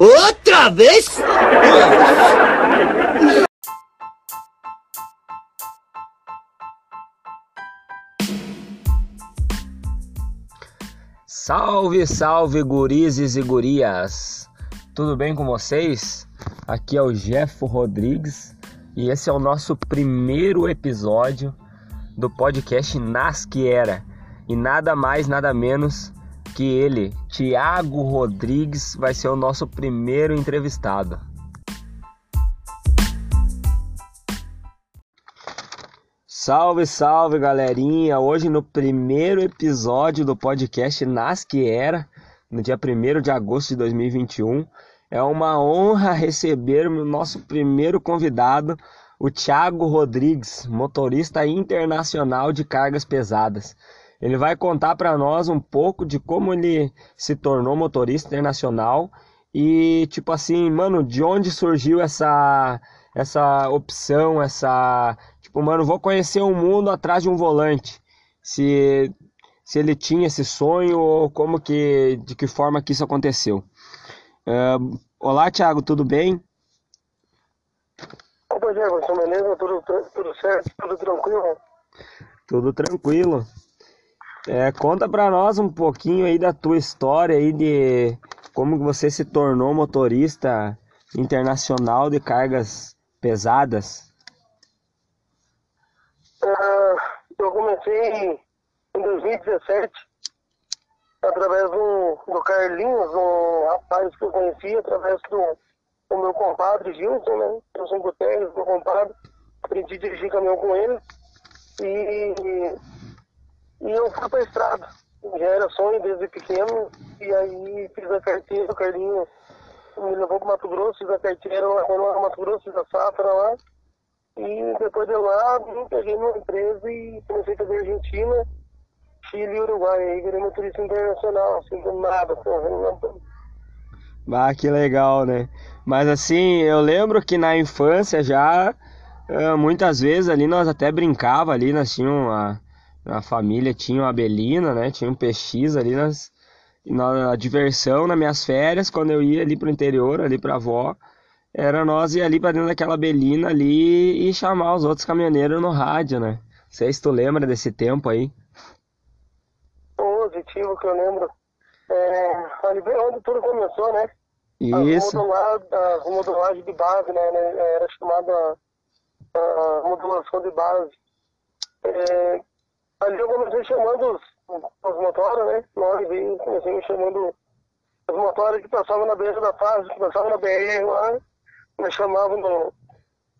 Outra vez? Salve, salve, gurizes e gurias! Tudo bem com vocês? Aqui é o Jeff Rodrigues e esse é o nosso primeiro episódio do podcast Nas Que Era. E nada mais, nada menos que ele, Tiago Rodrigues, vai ser o nosso primeiro entrevistado. Salve, salve galerinha! Hoje no primeiro episódio do podcast Nas Que Era, no dia 1 de agosto de 2021, é uma honra receber o nosso primeiro convidado, o Thiago Rodrigues, motorista internacional de cargas pesadas. Ele vai contar para nós um pouco de como ele se tornou motorista internacional e tipo assim, mano, de onde surgiu essa essa opção, essa tipo, mano, vou conhecer o mundo atrás de um volante. Se se ele tinha esse sonho ou como que de que forma que isso aconteceu. Uh, olá, Thiago, tudo bem? Opa, Jefferson, beleza? Tudo, tudo certo? Tudo tranquilo? Tudo tranquilo. É, conta para nós um pouquinho aí da tua história aí de como você se tornou motorista internacional de cargas pesadas. Uh, eu comecei em 2017 através do, do Carlinhos, um rapaz que eu conheci através do, do meu compadre Gilson, né? Um Guterres, meu compadre. Aprendi a dirigir caminhão com ele. E e eu fui pra estrada. Já era sonho desde pequeno. E aí fiz a carteira, o Carlinho me levou pro Mato Grosso, fiz a carteira lá no Mato Grosso, fiz a safra lá. E depois de lá, vim, peguei uma empresa e comecei a fazer Argentina, Chile e Uruguai. Aí virei motorista internacional, assim, do nada, correndo Ah, que legal, né? Mas assim, eu lembro que na infância já, eh, muitas vezes ali nós até brincava ali, nós tínhamos uma a família tinha uma abelina, né? Tinha um PX ali nas, na diversão, nas minhas férias, quando eu ia ali pro interior, ali pra avó, era nós ir ali pra dentro daquela abelina ali e chamar os outros caminhoneiros no rádio, né? Não sei se tu lembra desse tempo aí. Positivo que eu lembro. É, ali bem onde tudo começou, né? Isso. A modulagem de base, né? Era chamada a modulação de base. É, Ali eu comecei chamando os, os motores, né? Nós veio, comecei chamando os motores que passavam na beira da fase, que passavam na BR lá, me chamavam no,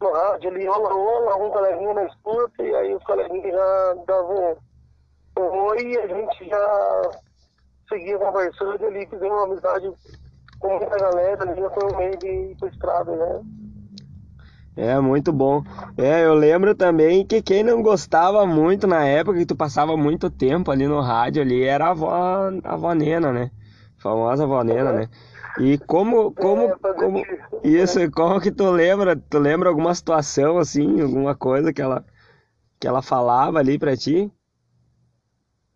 no rádio ali, olá, olá, um coleguinha na escuta, e aí os coleguinhas já davam um, oi e a gente já seguia conversando ali, fizemos uma amizade com muita galera ali, foi um meio de estrada, né? É, muito bom. É, eu lembro também que quem não gostava muito na época, que tu passava muito tempo ali no rádio ali, era a avó, a avó Nena, né? A famosa avó Nena, né? E como, como, é, como, isso, como que tu lembra, tu lembra alguma situação assim, alguma coisa que ela, que ela falava ali pra ti?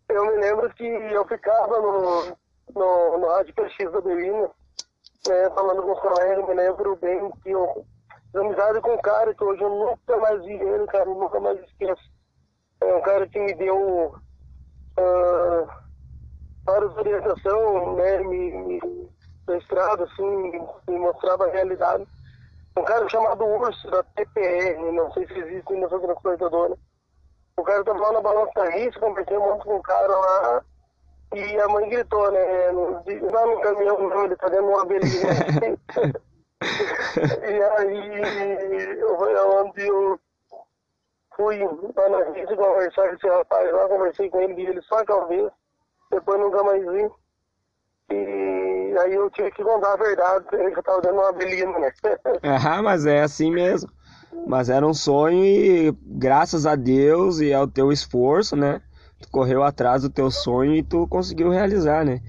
Eu me lembro que eu ficava no, no, no rádio PX da Belina, né, falando com os colegas, me lembro bem que eu amizade com um cara que hoje eu nunca mais vi ele, cara, nunca mais esqueço. É um cara que me deu uh, várias orientações, né, me, me assim, me mostrava a realidade. Um cara chamado Urso, da TPR, não sei se existe nessa transportadora. O cara tava lá na balança da risca, conversei monte com o cara lá, e a mãe gritou, né, não no caminhão não, ele tá dando uma abelhinha. e aí, onde eu fui lá na rede conversar com esse rapaz lá, conversei com ele, ele só uma vez, depois nunca mais vi. E aí eu tive que contar a verdade ele que tava dando uma belina, né? Ah, mas é assim mesmo. Mas era um sonho e graças a Deus e ao teu esforço, né? Tu correu atrás do teu sonho e tu conseguiu realizar, né?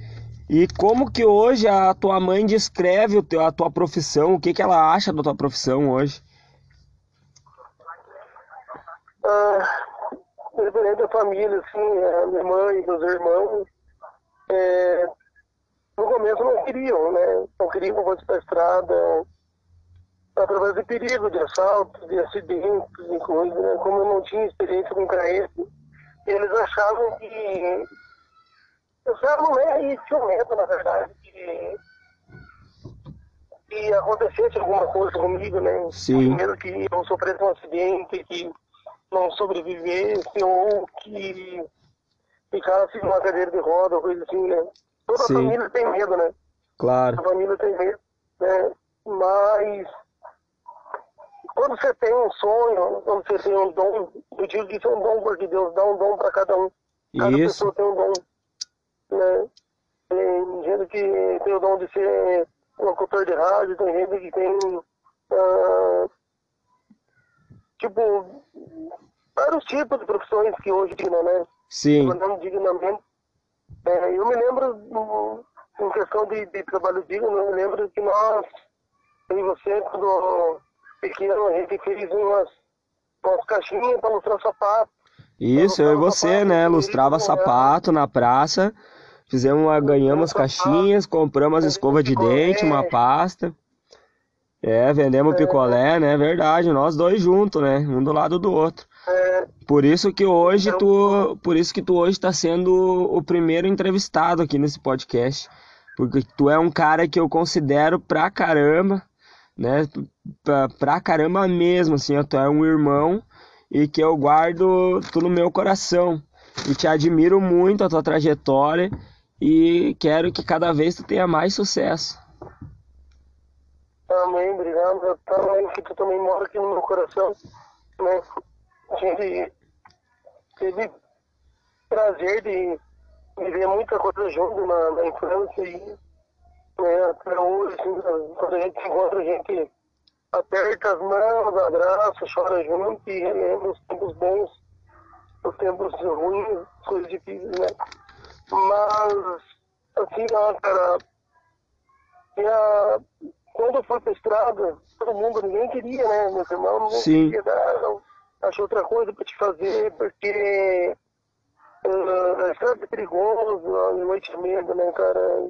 E como que hoje a tua mãe descreve a tua profissão? O que, que ela acha da tua profissão hoje? Ah, da família, assim, a minha mãe, meus irmãos, é, no começo não queriam, né? Não queriam que eu fosse para estrada, através de perigo, de assaltos, de acidentes e coisas, né? Como eu não tinha experiência com carrete, eles achavam que. Achavam, né? E tinham medo, na verdade, que, que acontecesse alguma coisa comigo, né? Sim. Medo que eu sofresse um acidente, que não sobrevivesse ou que ficasse numa cadeira de roda, coisa assim, né? Toda Sim. família tem medo, né? Claro. A família tem medo, né? Mas quando você tem um sonho, quando você tem um dom, eu digo que isso é um dom porque Deus dá um dom para cada um. Cada Isso. pessoa tem um dom, né? Tem gente que tem o dom de ser locutor de rádio, tem gente que tem ah, tipo vários tipos de profissões que hoje tem, né? Sim. trabalhando dignamente. É, eu me lembro, em questão de, de trabalho digno, eu me lembro que nós, eu e você, quando pequeno, a gente fez umas, umas caixinhas para mostrar sapato. Isso, eu e você, né? Lustrava sapato na praça. Fizemos uma, ganhamos caixinhas, compramos as escovas de dente, uma pasta. É, vendemos picolé, né? Verdade, nós dois juntos, né? Um do lado do outro. É, Por isso que hoje tu, por isso que tu hoje está sendo o primeiro entrevistado aqui nesse podcast, porque tu é um cara que eu considero pra caramba, né? Pra, pra caramba mesmo, assim, ó, tu é um irmão e que eu guardo tu no meu coração e te admiro muito a tua trajetória e quero que cada vez tu tenha mais sucesso. Amém, obrigado. Eu também, que tu também mora aqui no meu coração. Né? A gente teve prazer de viver muita coisa junto na, na infância e né, até hoje, assim, quando a gente se encontra, a gente aperta as mãos, abraça, chora junto e relembra os tempos bons, os tempos ruins, as coisas difíceis, né? Mas, assim, cara, minha, quando eu fui pra estrada, todo mundo, ninguém queria, né? Meus irmãos, ninguém Sim. queria dar, não, achou outra coisa pra te fazer, porque ah, a estrada é perigoso, a noite é medo, né, cara?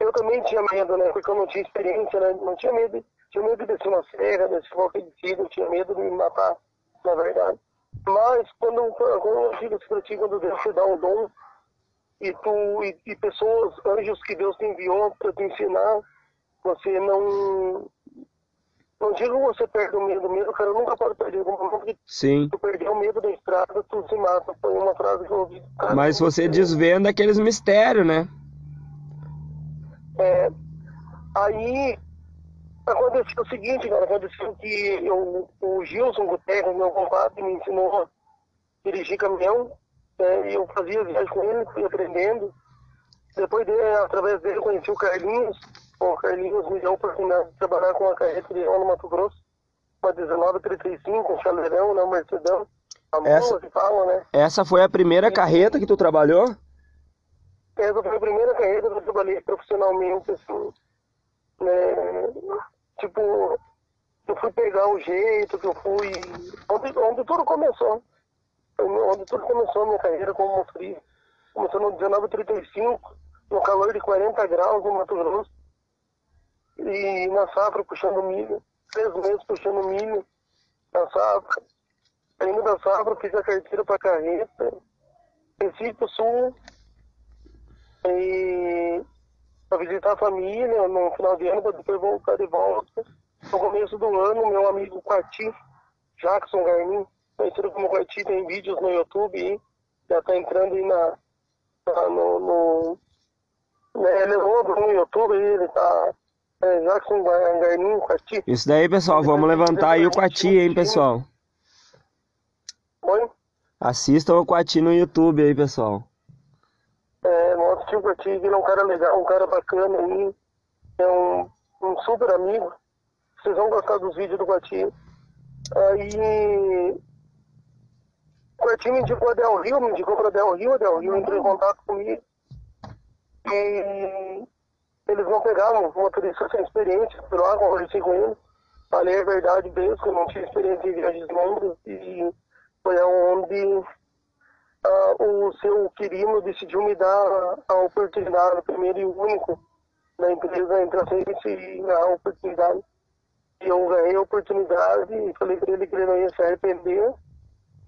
Eu também tinha medo, né? Porque eu não tinha experiência, né? Não tinha medo. Tinha medo de descer uma serra, descer qualquer descida, eu tinha medo de me matar, na verdade. Mas quando, quando eu digo isso pra ti, quando Deus te dá um dom, e tu e, e pessoas, anjos que Deus te enviou para te ensinar, você não. Não digo que você perde o medo, o medo, cara, nunca pode perder. Porque Sim. tu perder o medo da estrada, tu se mata. Foi uma frase que eu ouvi. Cara, Mas você desvenda aqueles mistérios, né? É, aí aconteceu o seguinte, cara, aconteceu que eu, o Gilson Guterres, meu compadre, me ensinou a dirigir caminhão, né, e eu fazia viagem com ele, fui aprendendo. Depois dele, através dele, eu conheci o Carlinhos. O Carlinhos me deu a oportunidade de trabalhar com a carreta de no Mato Grosso, uma 1935, um chaleirão, né, um Mercedão. A Essa- que fala, né? Essa foi a primeira carreta que tu trabalhou? Essa foi a primeira carreira que eu trabalhei profissionalmente, assim, né? Tipo, eu fui pegar o jeito que eu fui. Onde, onde tudo começou. Onde tudo começou a minha carreira como motorista. Começou no 1935, no calor de 40 graus no Mato Grosso. E na safra puxando milho. Três meses puxando milho na safra. Saindo da safra, fiz a carteira para carreta. Recife Sul, e para visitar a família no final de ano, para depois voltar de volta. No começo do ano, meu amigo Quati, Jackson Garmin, conhecido como Quati, tem vídeos no YouTube aí, já está entrando aí na, na- no, no né, ele é no YouTube ele tá é, Jackson Gar- Garmin, Quati. Isso daí, pessoal, vamos levantar aí o Quati, hein, pessoal? Oi? Assistam o Quati no YouTube aí, pessoal. É, nosso tio Quati, ele é um cara legal, um cara bacana aí, é um, um super amigo. Vocês vão gostar dos vídeos do Quati. Aí o Quati me indicou a Del Rio, me indicou para Del Rio, a Del Rio entrou em contato comigo. E eles não pegavam um motorista sem experiência, fui lá, conversei com ele, falei a verdade mesmo, que eu não tinha experiência em viagens longas e foi aonde ah, o seu Quirino decidiu me dar a oportunidade, o primeiro e único, da empresa entrar ganhar a oportunidade. E eu ganhei a oportunidade e falei para ele que ele não ia se arrepender.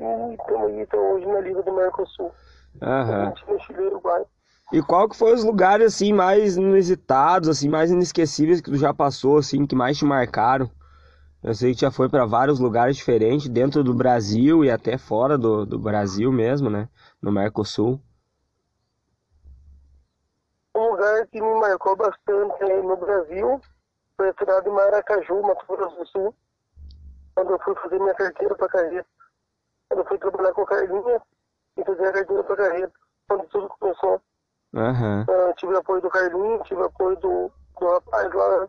E estamos aí até hoje na Liga do Mercosul. Aham. Chile e Uruguai. E qual que foi os lugares assim mais inusitados, assim, mais inesquecíveis que tu já passou, assim, que mais te marcaram? Eu sei que já foi para vários lugares diferentes, dentro do Brasil e até fora do, do Brasil mesmo, né? No Mercosul. Um lugar que me marcou bastante aí no Brasil foi a cidade de Maracaju, Mato Grosso do Sul, quando eu fui fazer minha carteira para carreta. Eu fui trabalhar com a Carlinha e fazer a carteira para carreta, quando tudo começou. Aham. Ah, tive apoio do Carlinho, tive apoio do, do rapaz lá,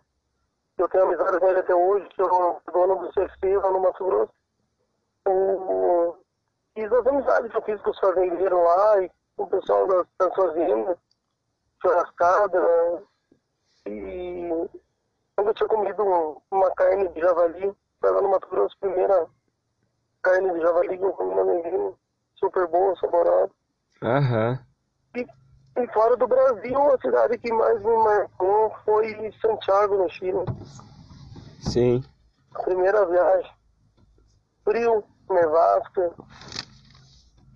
eu tenho amizade com ele até hoje, que é o dono do CFC lá no Mato Grosso. O, e das amizades que eu fiz com os fazendeiros lá e com o pessoal das, fazendas, churrascada. E quando eu tinha comido um- uma carne de javali, foi lá no Mato Grosso, primeira carne de javali comi na Negrina, super boa, saborosa. Aham. E, e fora do Brasil, a cidade que mais me marcou foi Santiago, no Chile. Sim. Primeira viagem. Frio, nevasca.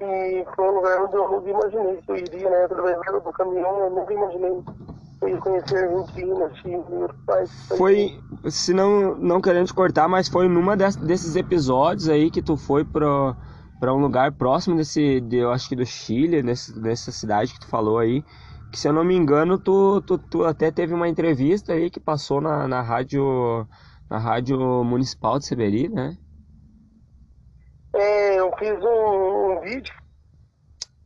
E foi um lugar onde eu nunca imaginei que eu iria, né? Através do caminhão, eu nunca imaginei conhecer Argentina, Chile, Uruguai. Foi, se não, não querendo te cortar, mas foi numa des- desses episódios aí que tu foi pro, pra um lugar próximo desse, de, eu acho que do Chile, nesse, nessa cidade que tu falou aí, que se eu não me engano, tu, tu, tu até teve uma entrevista aí que passou na, na rádio, na rádio municipal de Seberi, né? É, eu fiz um, um vídeo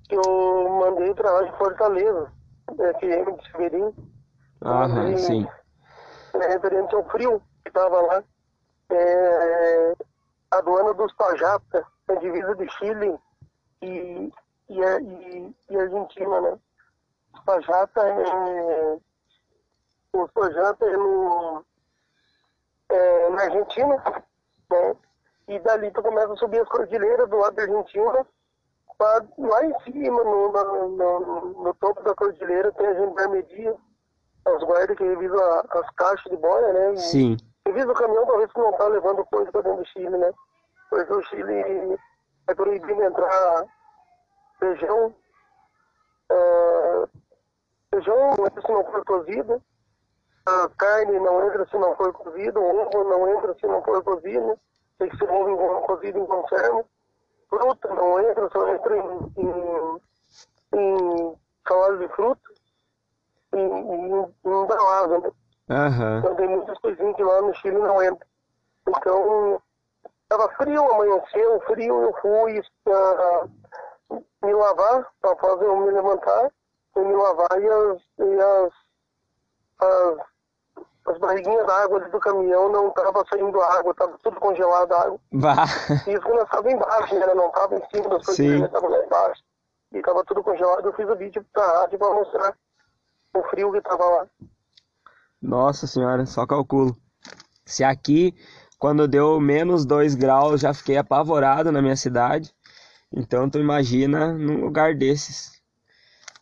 que eu mandei pra Rádio Fortaleza, né, FM de Severim. Aham, sim. é, referente ao frio que estava lá. É, a aduana dos Pajata, na divisa de Chile e, e, a- e, e Argentina, né? Os Pajata é. Os Pajata é, no, é na Argentina, né? E dali tu começa a subir as cordilheiras do lado da Argentina. Lá, lá em cima, no, no, no, no topo da cordilheira, tem a gendarmeria, os guardas que revisam a- as caixas de boia, né? Sim. Revisa o caminhão pra ver se não tá levando coisa pra dentro do Chile, né? Porque o Chile é proibido entrar feijão, ah, feijão não entra se não for cozido, a carne não entra se não for cozido, o ovo não entra se não for cozido, tem que ser ovo cozido em conserva, fruta não entra, só entra em, em, em salada de fruta e em, embalagem, né? Aham. Então tem muitas coisinhas que lá no Chile não entra. Então, estava frio, amanheceu, frio, eu fui ah, me lavar, para fazer eu me levantar, fui me lavar e as, e as, as, as barriguinhas d'água do caminhão não estavam saindo água, estava tudo congelado a água. Vá. E isso nós estava embaixo, né? Não estava em cima das coisas, estava lá embaixo. E estava tudo congelado, eu fiz o vídeo pra rádio para mostrar o frio que estava lá. Nossa senhora, só calculo. Se aqui, quando deu menos 2 graus, já fiquei apavorado na minha cidade. Então tu imagina num lugar desses.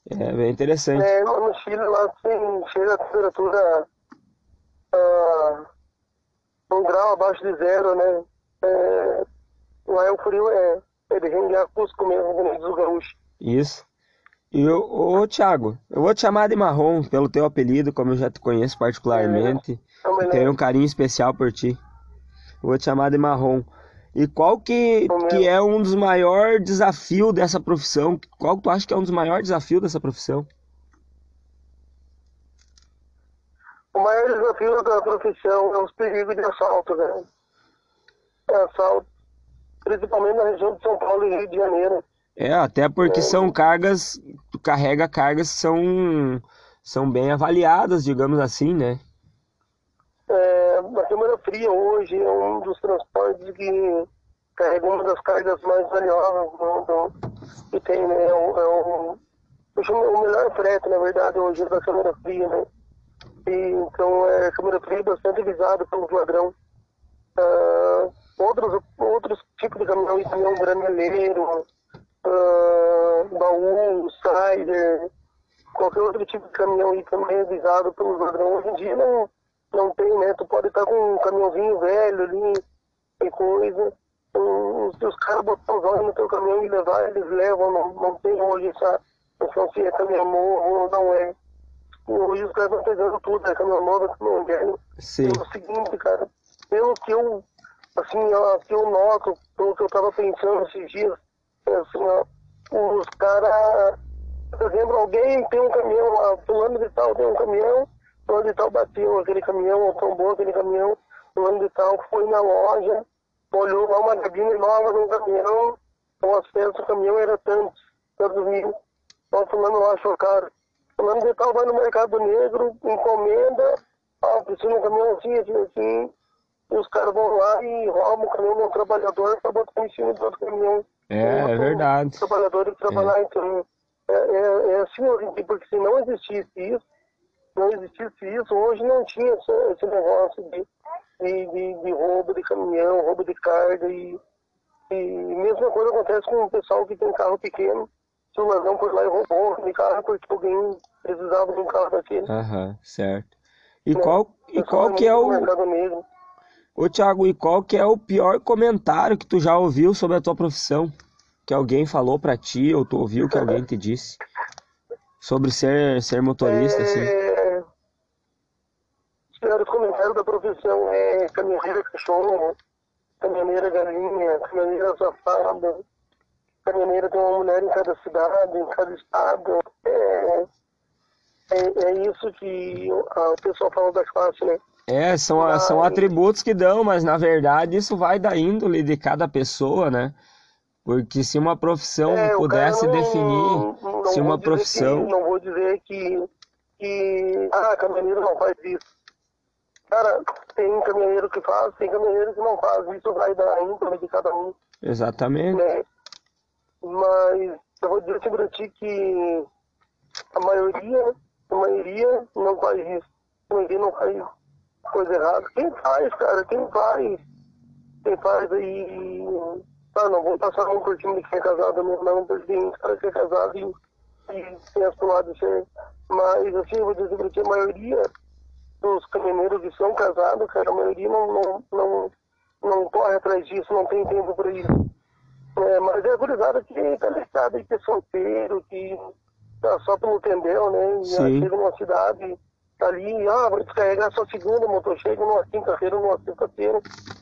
É bem interessante. É, no Chile, lá tem, chega a temperatura ah, um grau abaixo de zero, né? É, lá é o frio, é, é de rengar Cusco mesmo, como diz o gaúcho. Isso. E eu, ô Thiago, eu vou te chamar de Marrom pelo teu apelido, como eu já te conheço particularmente. Então, Eu tenho um carinho especial por ti. Eu vou te chamar de Marrom. E qual que, Como que é? é um dos maiores desafios dessa profissão? Qual que tu acha que é um dos maiores desafios dessa profissão? O maior desafio da profissão é os perigos de assalto, né? É assalto, principalmente na região de São Paulo e Rio de Janeiro. É, até porque são cargas, tu carrega cargas que são, são bem avaliadas, digamos assim, né? É, a câmara fria hoje é um dos transportes que carrega uma das cargas mais valiosas do mundo que tem, né? É o, é o, o melhor frete, na verdade, hoje da câmara fria, né? Então, é, a câmara fria é bastante visada pelos ladrão. Ah, outros, outros tipos de caminhão, caminhão graneleiro, ah, baú, cider, qualquer outro tipo de caminhão aí também avisado pelos ladrões. Hoje em dia não, não tem, né? Tu pode estar com um caminhãozinho velho ali e coisa. Um, se os caras botar os olhos no teu caminhão e levar, eles levam, não, não tem hoje essa noção se é caminhão ou não é. Hoje os caras estão pegando tudo, é caminhão novo, é caminhão velho. Sim. É o seguinte, cara, pelo que eu, assim, ó, que eu noto, pelo que eu tava pensando esses dias, é assim, ó, os caras, por exemplo, alguém tem um caminhão lá, fulano de tal tem um caminhão, fulano de tal bateu aquele caminhão, ou tombou aquele caminhão, fulano de tal foi na loja, olhou lá uma cabine nova no caminhão, o acesso do caminhão era tanto, tantos mil, o fulano lá achou caro. Fulano de tal vai no mercado negro, encomenda, ah, precisa um caminhão assim, assim, assim, os caras vão lá e roubam o caminhão do trabalhador para botar em cima do outro caminhão. É, é verdade. Os trabalhadores trabalhar, então, é, é, é assim, porque se não existisse isso, não existisse isso, hoje não tinha esse, esse negócio de, de, de, de roubo de caminhão, roubo de carga e, e mesma coisa acontece com o pessoal que tem carro pequeno. O ladrão foi lá e roubou aquele carro porque alguém precisava de um carro daquele. Aham, certo. E né? qual, e qual que é o... negro. Ô, Thiago, e qual que é o pior comentário que tu já ouviu sobre a tua profissão? Que alguém falou pra ti, ou tu ouviu que alguém te disse? Sobre ser, ser motorista, assim. É... Os piores comentários da profissão é caminhoneira cachorro, caminhoneira galinha, caminhoneira safada, caminhoneira tem uma mulher em cada cidade, em cada estado. É, é, é isso que o pessoal fala da classe, né? É, são, a- são Mas- atributos que dão, mas na verdade isso vai da índole de cada pessoa, né? Porque se uma profissão É, pudesse não- definir, não se uma profissão. que- não vou dizer que, que ah, caminhoneiro não faz isso. Cara, tem caminhoneiro que faz, tem caminhoneiro que não faz. Isso vai da índole de cada um, Exatamente. né? Mas eu vou dizer pra ti que a maioria, a maioria não faz isso. Maioria não faz coisa errada. Quem faz, cara, quem faz, quem faz aí. Ah, não vou passar um cima de quem é casado mesmo, não, porque tem cara que é casado e, e tem as pro lado de ser. Mas assim, eu vou dizer pra ti, a maioria dos caminhoneiros que são casados, cara, a maioria não, não, não, não corre atrás disso, não tem tempo pra isso. É, mas é gurizada que tá ligado aí, que é solteiro, que tá só pelo tendel, né? E Sim. chega numa cidade, tá ali, ah, vai descarregar só segunda, motor chega numa quinta-feira, numa sexta-feira,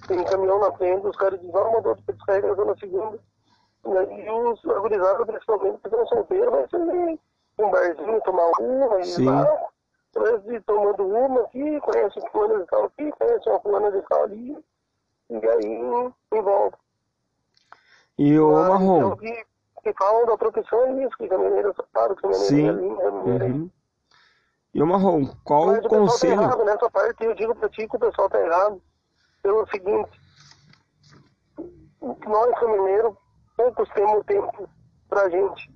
tem caminhão na frente, os caras dizem, ah, motor descarrega só na segunda. E os a gurizada, principalmente, que são solteiros, vai ser um barzinho, tomar uma, e Sim. lá, ir tomando uma aqui, conhece um fulano de tal aqui, conhece uma fulana de tal ali, e aí envolve. E o Mas Marrom, eu vi que falam da profissão é isso, que caminhoneiro safado, caminhoneiro Sim. é lindo, é uhum. E o Marrom, qual Mas o tá conselho? errado nessa parte, eu digo pra ti que o pessoal tá errado. Pelo seguinte, nós caminhoneiros poucos temos tempo pra gente.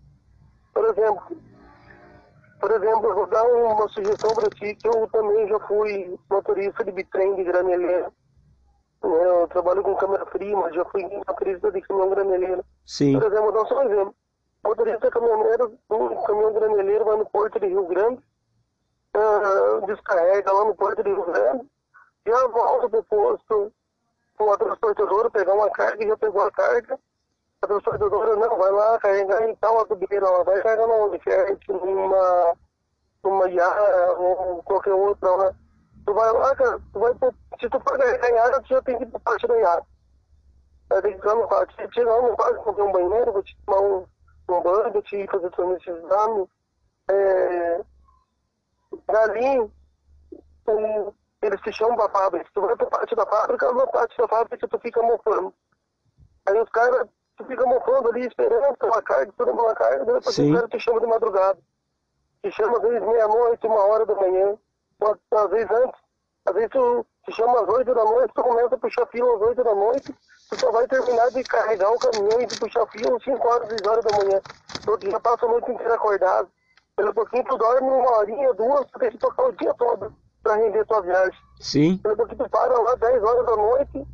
Por exemplo, por exemplo, eu vou dar uma sugestão pra ti, que eu também já fui motorista de bitrem de graneleira. Eu trabalho com câmera fria, mas já fui motorista de caminhão graneleiro. Sim, Por exemplo, vou dar só um exemplo. Motorista caminhoneiro, um caminhão graneleiro vai no porto de Rio Grande, ah, descarrega lá no porto de Rio Grande, já volta pro posto com a transportadora, pegar uma carga e já pegou a carga. A transportadora não, vai lá carregar em tal adubeira, ela vai carregar na Unifiat, numa, numa Yara ou qualquer outra lá. Tu vai lá, cara, tu vai pro, se tu for Yara, tu já tem que ir parte da Yara. Aí tem que ficar no quarto. Se chegar no quarto, fazer um banheiro, vou te tomar um, um banho, vou te fazer tua necessidade. É, dali, um, eles te chamam pra fábrica. Tu vai pra parte da fábrica, na parte da fábrica tu fica mofando. Aí os caras, tu fica mofando ali, esperando pela carga, esperando pela carga, depois os caras te chamam de madrugada. Te chama às vezes meia-noite, uma hora da manhã, ou às vezes antes. Às vezes tu te chama às oito da noite, tu começa a puxar fila às oito da noite, tu só vai terminar de carregar o caminhão e de puxar fila às cinco horas, seis horas da manhã. Então tu já passa a noite inteira acordado. Pelo pouquinho tu dorme uma horinha, duas, tu tem que tocar o dia todo pra render tua viagem. sim, Pelo pouquinho tu para lá 10 horas da noite,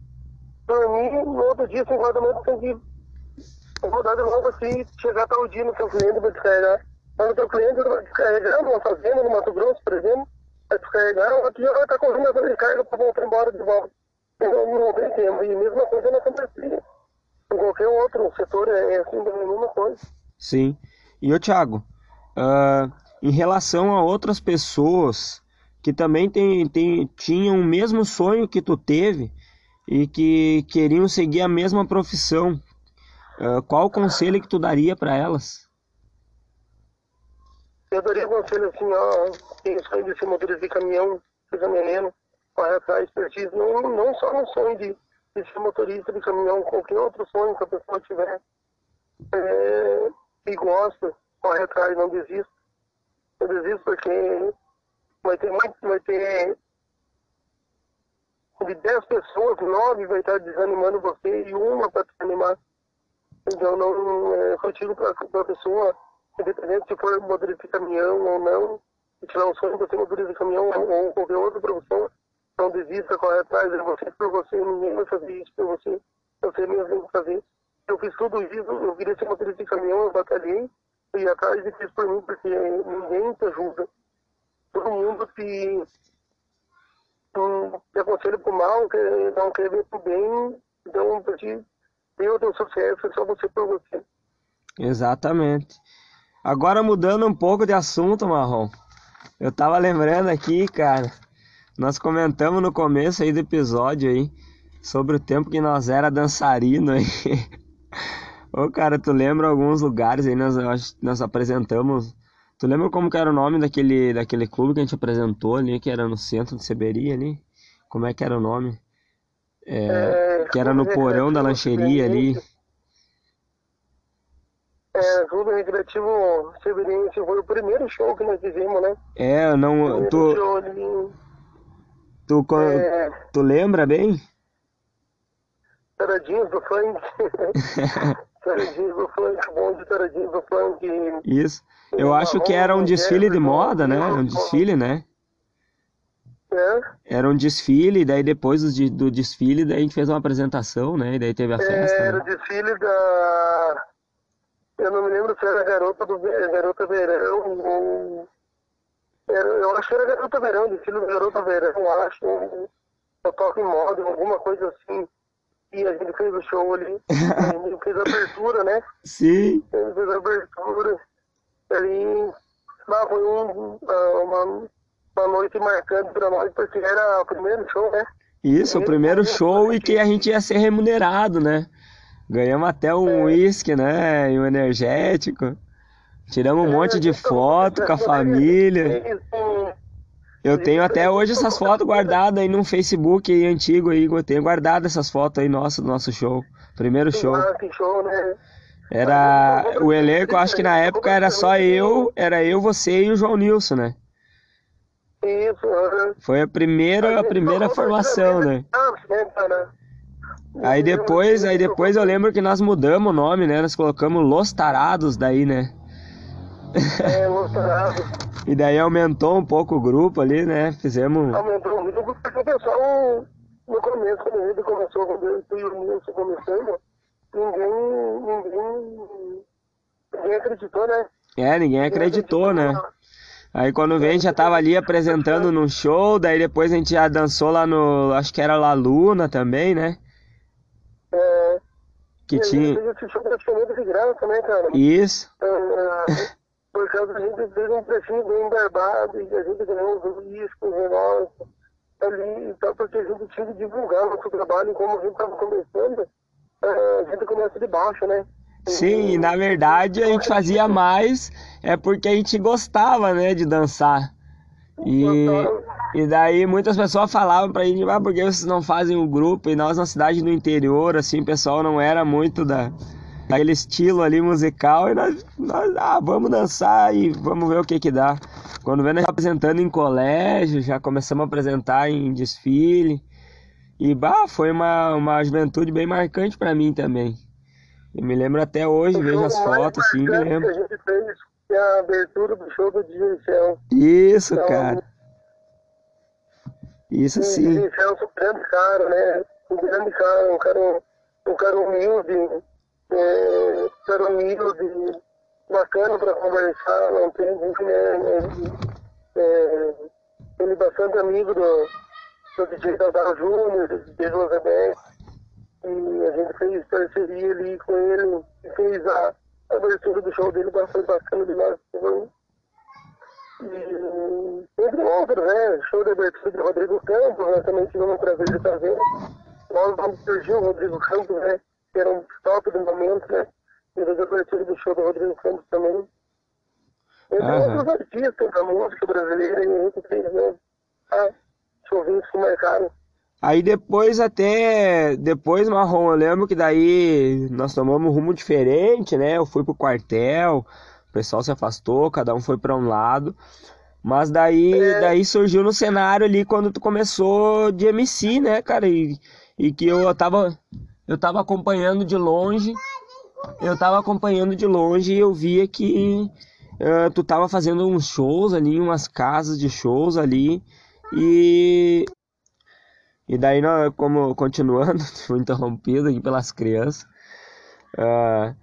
dormir, no outro dia, 5 horas da manhã, tu tem que rodar de novo assim, chegar até o dia no teu cliente pra descarregar. Quando o teu cliente vai descarregar numa fazenda, no Mato Grosso, por exemplo, vai descarregar, aqui vai estar correndo a de carga para voltar embora de volta. Então não tem tempo. E a mesma coisa na companhia. Em qualquer outro setor é assim, é a mesma coisa. Sim. E o Thiago, uh, em relação a outras pessoas que também tem, tem, tinham o mesmo sonho que tu teve e que queriam seguir a mesma profissão, uh, qual o conselho que tu daria para elas? Eu daria conselho assim, ó, quem sonho de ser motorista de caminhão, seja menino, corre atrás, precisa, não, não só no sonho de, de ser motorista de caminhão, qualquer outro sonho que a pessoa tiver é, e gosta, corre atrás, não desista. Eu desisto porque vai ter muito, vai ter de 10 pessoas, 9 vai estar desanimando você e uma para te animar. Então não é, digo para a pessoa, independente se for motorista de caminhão ou não, se tiver um sonho de ser motorista de caminhão ou, qualquer outra profissão, não desista, corre atrás, é você por você, ninguém vai fazer isso por você, você mesmo tem que fazer. Eu fiz tudo isso, eu queria ser motorista de caminhão, eu batalhei, fui atrás e fiz por mim, porque ninguém te ajuda. Todo mundo te, te aconselha pro mal, que não quer ver pro bem, então pra ti ter o teu sucesso é só você por você. Exatamente. Agora mudando um pouco de assunto, Marrom. Eu tava lembrando aqui, cara, nós comentamos no começo aí do episódio aí sobre o tempo que nós era dançarino aí. Ô, cara, tu lembra alguns lugares aí, nós, nós apresentamos. Tu lembra como que era o nome daquele, daquele clube que a gente apresentou ali, que era no centro de Seberia ali? Como é que era o nome? É, é, que era no porão da lancheria ali. É, Clube Recreativo Seberiense foi o primeiro show que nós fizemos, né? É, não. Tu, tu, é, tu lembra bem? Taradinhos do funk. Taradinhos do funk, bom de taradinhos do funk. Isso. Eu acho que era um desfile de moda, né? Um desfile, né? É. Era um desfile, daí depois do, desfile, daí a gente fez uma apresentação, né? E daí teve a festa. Era o né? desfile da. Eu não me lembro se era Garota do Garota Verão ou. Era, eu acho que era Garota Verão, do Garota Verão, eu acho. Eu toco em moda, alguma coisa assim e a gente fez o show ali. a gente fez a abertura, né? Sim. A gente fez a abertura. Ali lá foi um, ah, uma, uma noite marcante para nós, porque era o primeiro show, né? Isso, o primeiro show e que a gente ia ser remunerado, né? Ganhamos até um uísque, é. né? E um energético. Tiramos um é, monte de foto com a família. Eu tenho até hoje essas fotos guardadas aí no Facebook aí, antigo aí. Eu tenho guardado essas fotos aí nossa, do nosso show. Primeiro show. Né? Era. O elenco, acho que na época era só eu, era eu, você e o João Nilson, né? Isso, Foi a primeira, a primeira formação, né? Aí depois, aí depois eu lembro que nós mudamos o nome, né? Nós colocamos Los Tarados daí, né? É, Los Tarados. E daí aumentou um pouco o grupo ali, né? Fizemos. Aumentou muito o grupo, porque o pessoal, no começo, quando gente começou, quando eu e o Nilson começando, ninguém, ninguém, ninguém acreditou, né? É, ninguém acreditou, né? Aí quando veio a gente já tava ali apresentando no show, daí depois a gente já dançou lá no. Acho que era La Luna também, né? É. Que e tinha. Esse show praticamente de graça, né, cara? Isso. É, por causa a gente fez um precinho bem barbado e a gente ganhou uns discos menores ali, então porque a gente tinha que divulgar nosso trabalho, como a gente estava começando, é, a gente começa de baixo, né? Sim, e na verdade a gente fazia mais é porque a gente gostava, né, de dançar. E, e daí muitas pessoas falavam pra gente, ah, por que vocês não fazem o um grupo? E nós na cidade do interior, assim, o pessoal não era muito da, aquele estilo ali musical e nós, nós ah, vamos dançar e vamos ver o que que dá. Quando vendo já apresentando em colégio, já começamos a apresentar em desfile. E bah, foi uma, uma juventude bem marcante para mim também. Eu me lembro até hoje, vejo as fotos assim, me lembro. A é a abertura do show do DJ Isso, então, cara. Isso sim. O DJ é um grande cara, né? Um grande cara, um cara, um cara humilde, é, cara humilde, bacana para conversar, não tem né? É, é, ele bastante amigo do, do DJ Dadar Júnior, do DJ Rosenberg, e a gente fez parceria ali com ele, e fez a abertura do show dele, foi bacana demais. E, entre outros, né? Show de abertura de Rodrigo Campos, nós também tivemos o prazer de fazer. Nós vamos surgir o Rodrigo Campos, né? Que era um top do momento, né? E a abertura do show do Rodrigo Campos também. Entre uhum. outros artistas da música brasileira, e a gente fez, né? Ah, shows que marcaram. Aí depois até, depois Marrom, eu lembro que daí nós tomamos um rumo diferente, né? Eu fui pro quartel, pessoal se afastou, cada um foi para um lado. Mas daí, é. daí surgiu no cenário ali quando tu começou de MC, né, cara? E, e que eu tava, eu tava acompanhando de longe. Eu tava acompanhando de longe e eu via que uh, tu tava fazendo uns shows ali, umas casas de shows ali. E, e daí, como continuando, fui interrompido aqui pelas crianças. Uh,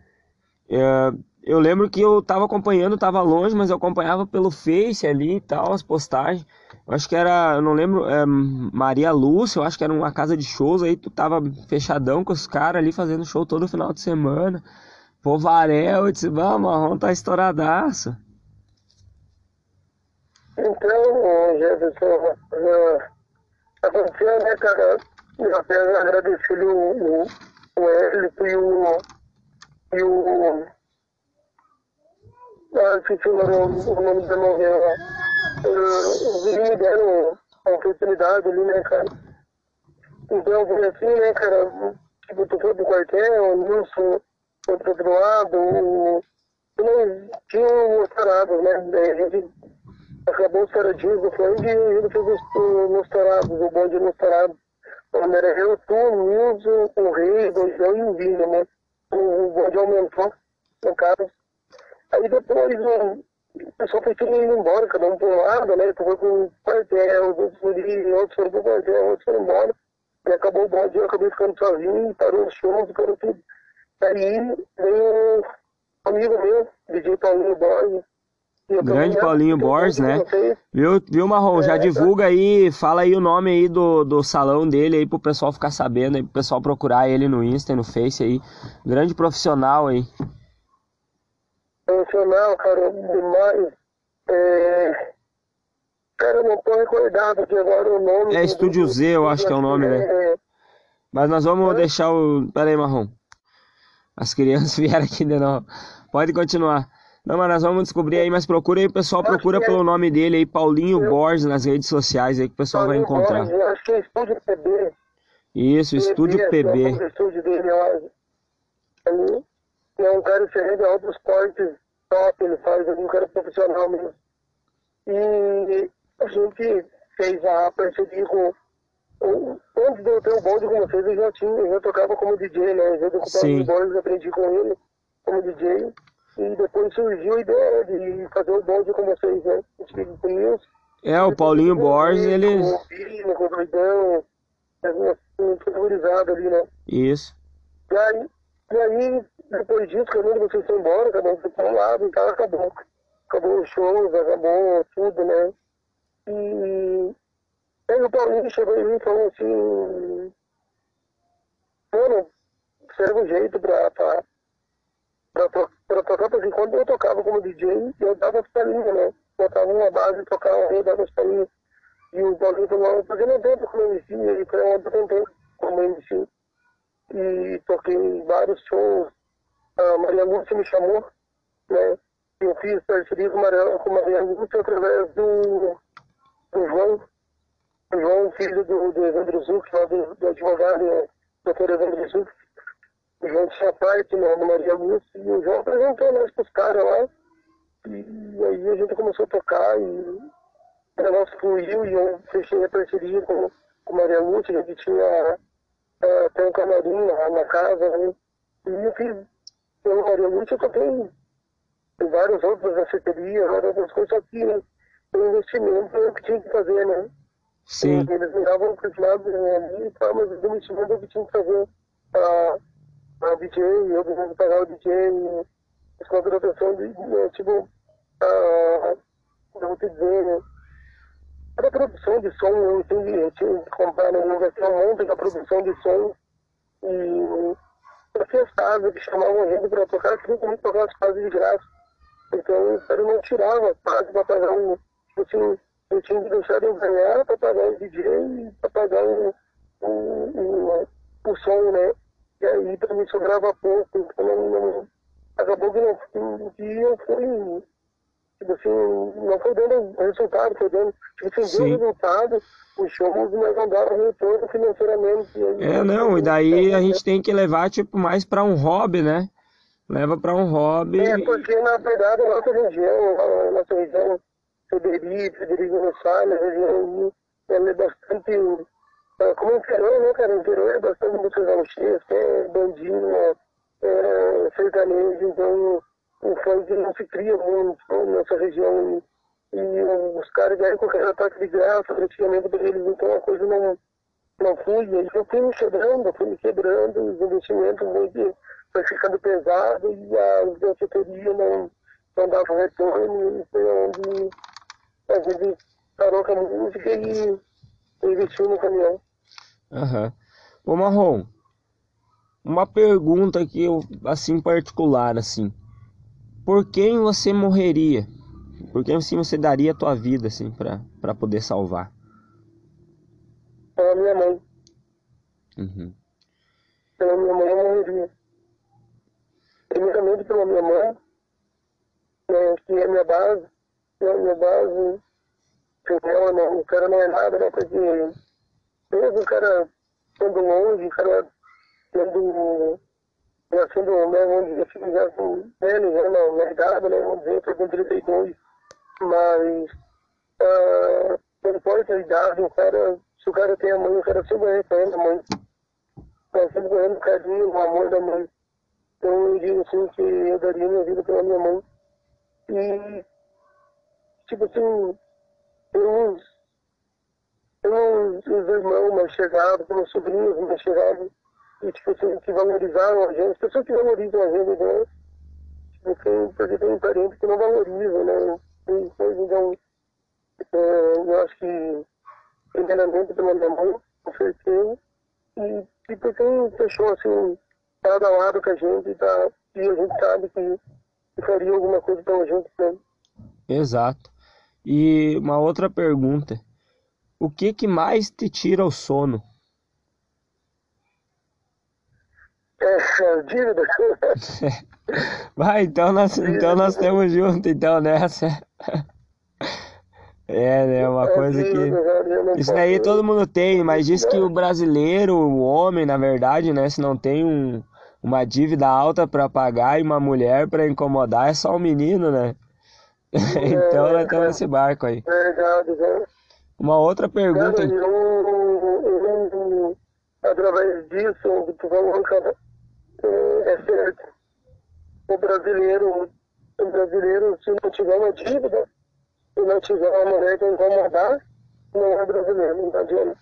uh, eu lembro que eu tava acompanhando, tava longe, mas eu acompanhava pelo Face ali e tal, as postagens. Eu acho que era, eu não lembro, é, Maria Lúcia, eu acho que era uma casa de shows, aí tu tava fechadão com os caras ali fazendo show todo final de semana. Pô, eu disse, vamos, Marrom tá estouradaço. Então, Jefferson, uh, aconteceu, né, cara? Eu até agradeci o, o, o Hélito e o, e o ah, esqueci o nome, o nome da novela. Eles me deram a oportunidade ali, né, cara? Então foi assim, né, cara? Tipo, foi pro quartel, o Nilson foi pro outro lado, o... não tinha os tarados, né? Daí a gente acabou os taradinhos do flango e a gente fez os, os tarados, o bonde nos tarados. Onde era eu, tu, o Nilson, o Rei, o Dojão e o Vina, né? O, o bonde aumentou, no caso. Aí depois o pessoal foi tudo indo embora, cada um por um lado, né? Tu foi pro quartel, outros foram, outros foram pro quartel, outros foram embora. E acabou o bonde, eu acabei ficando sozinho, parou o show, parou tudo. Aí veio um amigo meu, DJ Paulinho Borges. Grande Paulinho Borges, né? Viu, viu Marrom? É, já divulga aí, fala aí o nome aí do, do salão dele aí pro pessoal ficar sabendo, aí pro pessoal procurar ele no Insta no Face aí. Grande profissional aí emocional, cara, demais. É... Cara, eu não tô recordado aqui agora o nome. É Estúdio Z, eu acho que é o nome, né? É... Mas nós vamos é? deixar o. Pera aí, Marrom. As crianças vieram aqui de novo. Pode continuar. Não, mas nós vamos descobrir aí, mas procura aí, o pessoal procura é... pelo nome dele aí, Paulinho eu... Borges, nas redes sociais aí que o pessoal Paulinho vai encontrar. Borges, eu acho que é Estúdio PB. Isso, Estúdio PB. É o estúdio dele, é um cara excelente, outros cortes top, ele faz um cara profissional mesmo. E a gente fez a parceria com. Antes de eu ter o bonde com vocês, eu já tinha, eu já tocava como DJ, né? Eu já ocupava os bondes, aprendi com ele como DJ. E depois surgiu a ideia de fazer o bonde com vocês, né? Com isso. É, o Paulinho Borges, ele. Com o Pino, com o Doidão, ali, né? Isso. E aí, e aí depois disso, quando vocês foram embora, cada um foi para um lado, então acabou. Acabou os shows, acabou tudo, né? E aí o Paulinho chegou em mim e falou assim, mano, serve um jeito pra, pra, pra, tocar, porque quando eu tocava como DJ, eu dava as palhinhas, né? Botava uma base, tocava um rei, dava as palhinhas. E o Paulinho falou, porque não tem como MC, ele falou, eu tentei como MC. E toquei vários shows, a Maria Lúcia me chamou, né? Eu fiz parceria com com Maria Lúcia através do, do João, o João, filho do, do Evandro Zuc, lá do, do advogado, né? doutor Evandro Zuc. O João tinha parte né, no Maria Lúcia e o João apresentou nós para os caras lá. E aí a gente começou a tocar e o negócio fluiu e eu fechei a parceria com, com Maria Lúcia, a gente tinha até um camarim na, na casa, né? E eu fiz eu, Maria eu toquei em vários outros assessorias, várias outras coisas aqui, né? O investimento é o que tinha que fazer, né? Sim. E eles me davam continuado ali e tal, mas o investimento é o que tinha que fazer a DJ, eu precisava pagar o DJ, com proteção de, né, tipo, ah, vou te dizer, né? Para produção de som, eu tinha, eu tinha que comprar, né? Eu um monte da produção de som e para festas que chamavam a gente para tocar, que muito tocar as fases de graça. Então, eu não tirava as fases para pagar um. Eu tinha, eu tinha que deixar de ganhar para pagar o DJ para pagar o, o, o som, né? E aí para mim sobrava pouco, então não, não, acabou que não, que não foi tipo assim, não foi dando resultado, foi dando, tipo assim, deu resultado, os shows mas não daram retorno financeiramente. é, não, e daí a gente tem que levar, tipo, mais para um hobby, né? Leva para um hobby. É, porque na verdade a nossa região, a nossa região, Federico, Federico Rossalho, a região, ela é bastante é, como interior, né, cara? Interior é bastante música gauchesca, é bandinho, é, é sertanejo, então o funk não se cria muito nessa região e, e os caras ganham qualquer ataque de graça praticamente para eles, então a coisa não, não flui. E eu fui me quebrando, fui me quebrando, os investimentos muito foi ficando pesado e a assessoria não, não dava retorno, e foi onde a gente parou com a música e investiu no caminhão. Aham. Ô Marrom, uma pergunta que eu, assim, particular, assim. Por quem você morreria? Por quem assim, você daria a tua vida, assim, pra, pra poder salvar? Pela minha mãe. Uhum. Pela minha mãe eu morreria. Primeiramente pela minha mãe, né, que é minha base. Né, minha base, sem ela, não, o cara não é nada, né, porque mesmo o cara sendo longe, o cara sendo, já sendo, né, vamos dizer assim, já com velho, já na, na idade, né, vamos dizer, estou com 32, mas uh, não importa a idade, o cara, se o cara tem a mãe, o cara sempre reconhece a mãe. Nós sempre ganhando o carinho, o amor da mãe. Então eu digo assim que eu daria minha vida pela minha mãe. E, tipo assim, eu os irmãos mais chegados, meus sobrinhos mais chegados, e tipo, assim, que valorizaram a gente, pessoas que valorizam a gente, né? Tipo, tem, porque tem parente que não valoriza, né? Tem coisa, então, é, eu acho que, primeiramente pela minha mãe, com certeza, e tipo, quem fechou assim, lado a lado com a gente, tá, e a gente sabe que, que faria alguma coisa pela gente, né? Exato. E uma outra pergunta. O que que mais te tira o sono? É, dívida. Vai, então nós, então nós temos junto, então, nessa. É, né, uma é, coisa que... Isso daí todo mundo tem, mas diz que o brasileiro, o homem, na verdade, né, se não tem um, uma dívida alta para pagar e uma mulher para incomodar, é só um menino, né? então nós estamos nesse barco aí. Verdade, né? Uma outra pergunta. eu, eu, eu, através disso, o que falou, cara, é, é certo. O brasileiro, o brasileiro, se não tiver uma dívida, se não tiver uma mulher que incomodar, não é brasileiro, não adianta.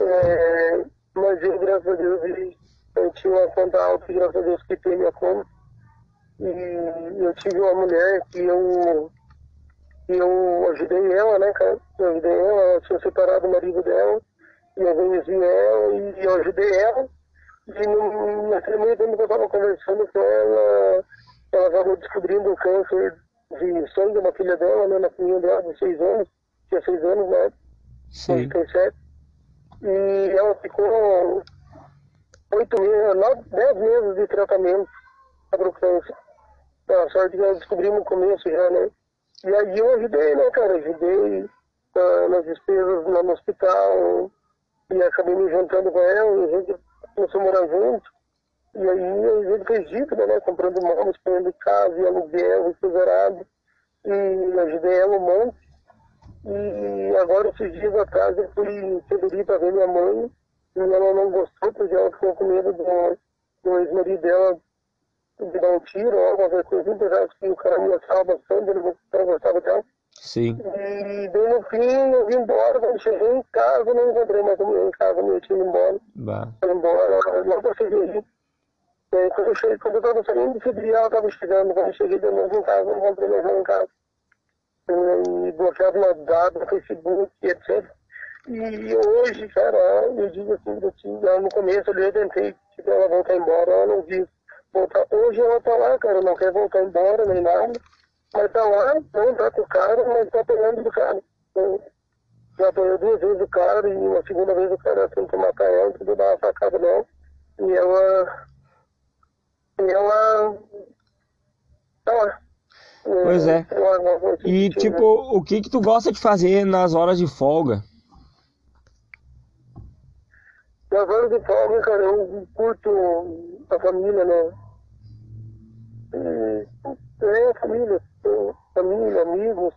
É, mas eu, graças a Deus, eu tinha uma conta alta, graças a Deus que tem minha conta. E eu tive uma mulher que eu e eu ajudei ela, né, cara? Eu ajudei ela, ela tinha separado o marido dela, e eu conheci ela e eu ajudei ela. E no, naquele meio tempo que eu estava conversando com ela, ela acabou descobrindo o câncer de sangue da filha dela, né, na filhinha dela de seis anos, tinha seis anos, né? Sim. sete. E ela ficou oito meses, nove, dez meses de tratamento para o câncer. A sorte que ela descobriu no começo já, né? E aí eu ajudei, né, cara? Ajudei uh, nas despesas lá no hospital e acabei me juntando com ela e a gente começou a morar junto. E aí a gente fez dívida, né? Comprando móveis, pegando casa e aluguel, refrigerado. E ajudei ela um monte. E agora, esses dias atrás, eu fui em Federico para ver minha mãe. E ela não gostou, porque ela ficou com medo do, do ex-marido dela de dar um tiro ou alguma coisa assim, apesar que o cara me gostava bastante, ele não gostava dela. Sim. E daí no fim eu vim embora, quando cheguei em casa, não encontrei mais mulher em casa, meu time embora. Bah. Foi embora, não consegui ir. E aí, quando eu, cheguei, quando eu tava saindo de Fidrial, ela tava chegando. Quando eu cheguei de novo em casa, eu comprei meu em casa. E bloqueava no WhatsApp, no Facebook, etc. E hoje, cara, eu digo assim pra ti, no começo eu tentei, tipo, ela voltar embora, ela não viu voltar. Hoje ela tá lá, cara, não quer voltar embora nem nada, mas tá lá, não tá com o cara, mas tá pegando do cara. Então, já apanhou duas vezes o cara e uma segunda vez o cara tentou matar ela, tentou dar uma facada nela. E ela. E ela. Tá lá. Pois é. E tipo, o que que tu gosta de fazer nas horas de folga? Nas horas de folga, cara, eu curto a família, né? É, família, família, amigos.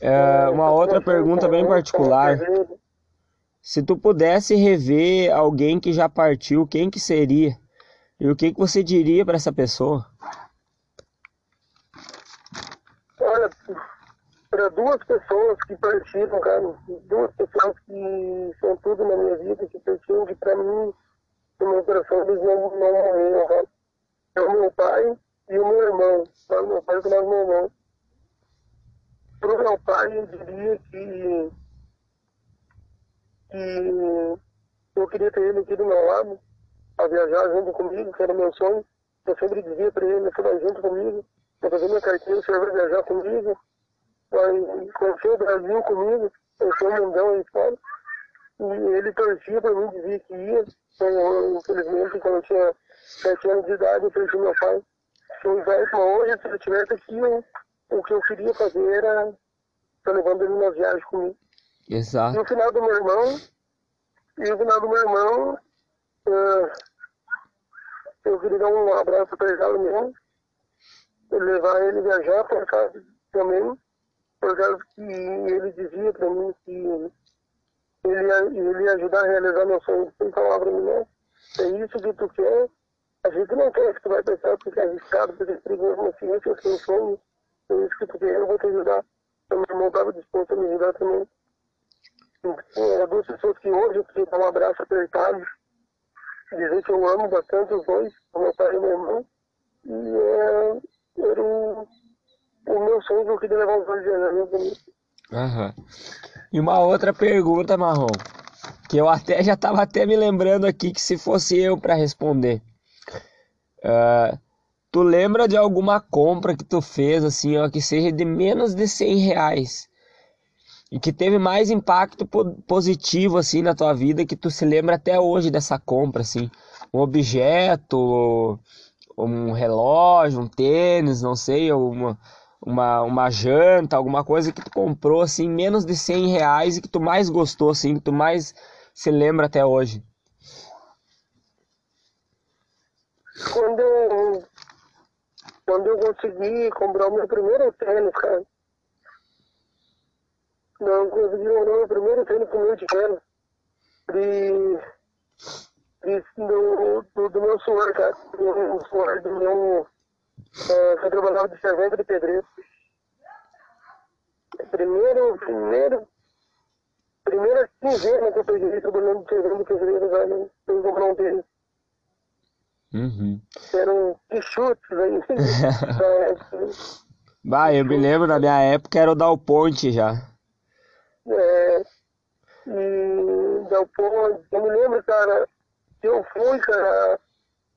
É, uma outra pergunta bem particular. Se tu pudesse rever alguém que já partiu, quem que seria? E o que que você diria para essa pessoa? Olha, para duas pessoas que partiram, cara, duas pessoas que são tudo na minha vida, que partiram, que para mim, no meu coração, eles não, não morreram, cara. O meu pai e o meu irmão. O meu pai o meu irmão. Pro meu pai, eu diria que, que eu queria ter ele aqui do meu lado, a viajar junto comigo, que era meu sonho. Eu sempre dizia para ele, você vai junto comigo, vai fazer minha carteira, você vai viajar comigo vai conhecer o Brasil comigo, conhecer o mundão aí fora. E ele torcia para mim, dizia que ia. Então, infelizmente, quando eu tinha sete anos de idade, eu perdi meu pai. Sou velho, mas hoje, se ele estivesse aqui, eu, o que eu queria fazer era estar levando ele na viagem comigo. Exato. E o final do meu irmão, e o final do meu irmão, uh, eu queria dar um abraço para ele mesmo, levar ele viajar para casa também por causa que ele dizia para mim que ele ia, ele ia ajudar a realizar meu sonho. Ele falava para mim, é isso que tu quer, a gente não quer que tu vai pensar porque é arriscado, porque é perigoso, mas se esse é o seu sonho, é isso que tu quer, eu vou te ajudar. Então, meu irmão estava disposto a me ajudar também. Então, eram duas pessoas que hoje eu queria dar um abraço apertado, dizer que eu amo bastante os dois, o meu pai e meu irmão, e é, era o meu sonho é eu queria levar os dois viajando comigo. Aham. E uma outra pergunta, Marrom, que eu até já estava até me lembrando aqui que se fosse eu para responder. Uh, tu lembra de alguma compra que tu fez, assim, ó, que seja de menos de 100 reais? E que teve mais impacto positivo, assim, na tua vida, que tu se lembra até hoje dessa compra, assim? Um objeto, um relógio, um tênis, não sei, uma, uma, uma janta, alguma coisa que tu comprou assim, menos de 100 reais e que tu mais gostou, assim, que tu mais se lembra até hoje? Quando eu, quando eu consegui comprar o meu primeiro tênis, cara. Não consegui comprar o meu primeiro tênis com meu dinheiro. De, de, do, do, do meu suor, cara. Do suor do meu é, eu trabalhava de servente de pedreiro. Primeiro, primeiro, primeira quinzena que eu peguei trabalhando de de pedreiro, velho, eu comprar um tênis. Uhum. Eram quichutes aí. bah, eu me lembro na minha época era o Dal Ponte já. É. E Dal Ponte, eu me lembro, cara, que eu fui, cara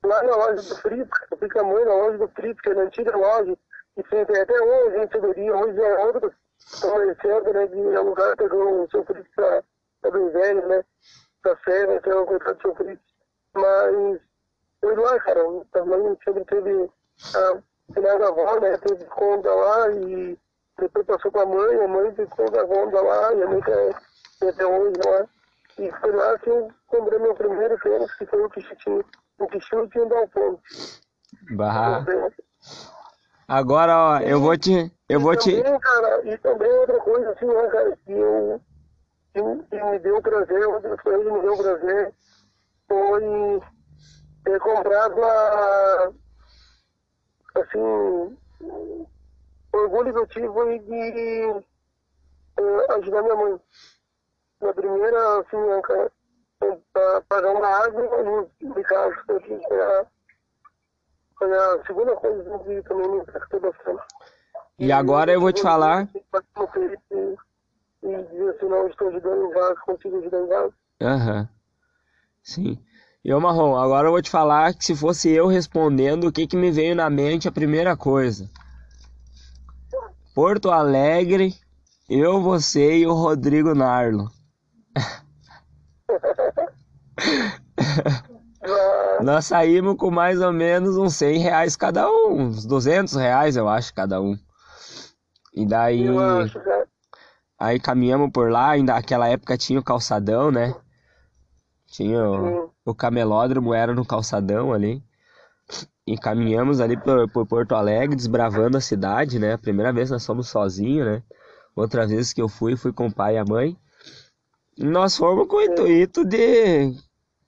lá na loja do Fritz, fica muito na loja do Fritz, que é na antiga loja, que tem até hoje em Severia, hoje é outro comerciante, né, de alugar, pegou o seu Fritz pra, pra bem velho, né, pra férias, até o contrato do seu Fritz. Mas, foi lá, cara, também sempre teve a final da avó, né, teve conta lá e depois passou com a mãe, a mãe ficou da conta lá, e a mãe tem até hoje lá. E foi lá que eu comprei meu primeiro tênis, que foi o que tinha o que chute e o Dalpão. Bah. Agora, ó, eu vou te. Eu vou te. Também, cara, e também outra coisa assim, né, cara, que eu. Que, que me deu prazer, outra coisa que me deu prazer foi ter comprado a. Assim. Orgulho que eu tive de uh, ajudar minha mãe. Na primeira, assim, para pagar uma água e luz de casa. Foi a, foi a segunda coisa que também me impactou bastante. E agora eu vou te falar. E dizer assim, não, estou ajudando em casa, consigo ajudar em casa. Aham. Sim. E ô Marrom, agora eu vou te falar que se fosse eu respondendo, o que que me veio na mente a primeira coisa? Porto Alegre, eu, você e o Rodrigo Narlo. Nós saímos com mais ou menos uns 100 reais cada um, uns 200 reais eu acho cada um. E daí, né? aí caminhamos por lá, ainda naquela época tinha o calçadão, né? Tinha o. o camelódromo, era no calçadão ali. E caminhamos ali por, por Porto Alegre, desbravando a cidade, né? Primeira vez nós fomos sozinhos, né? Outra vez que eu fui, fui com o pai e a mãe. E nós fomos com o intuito de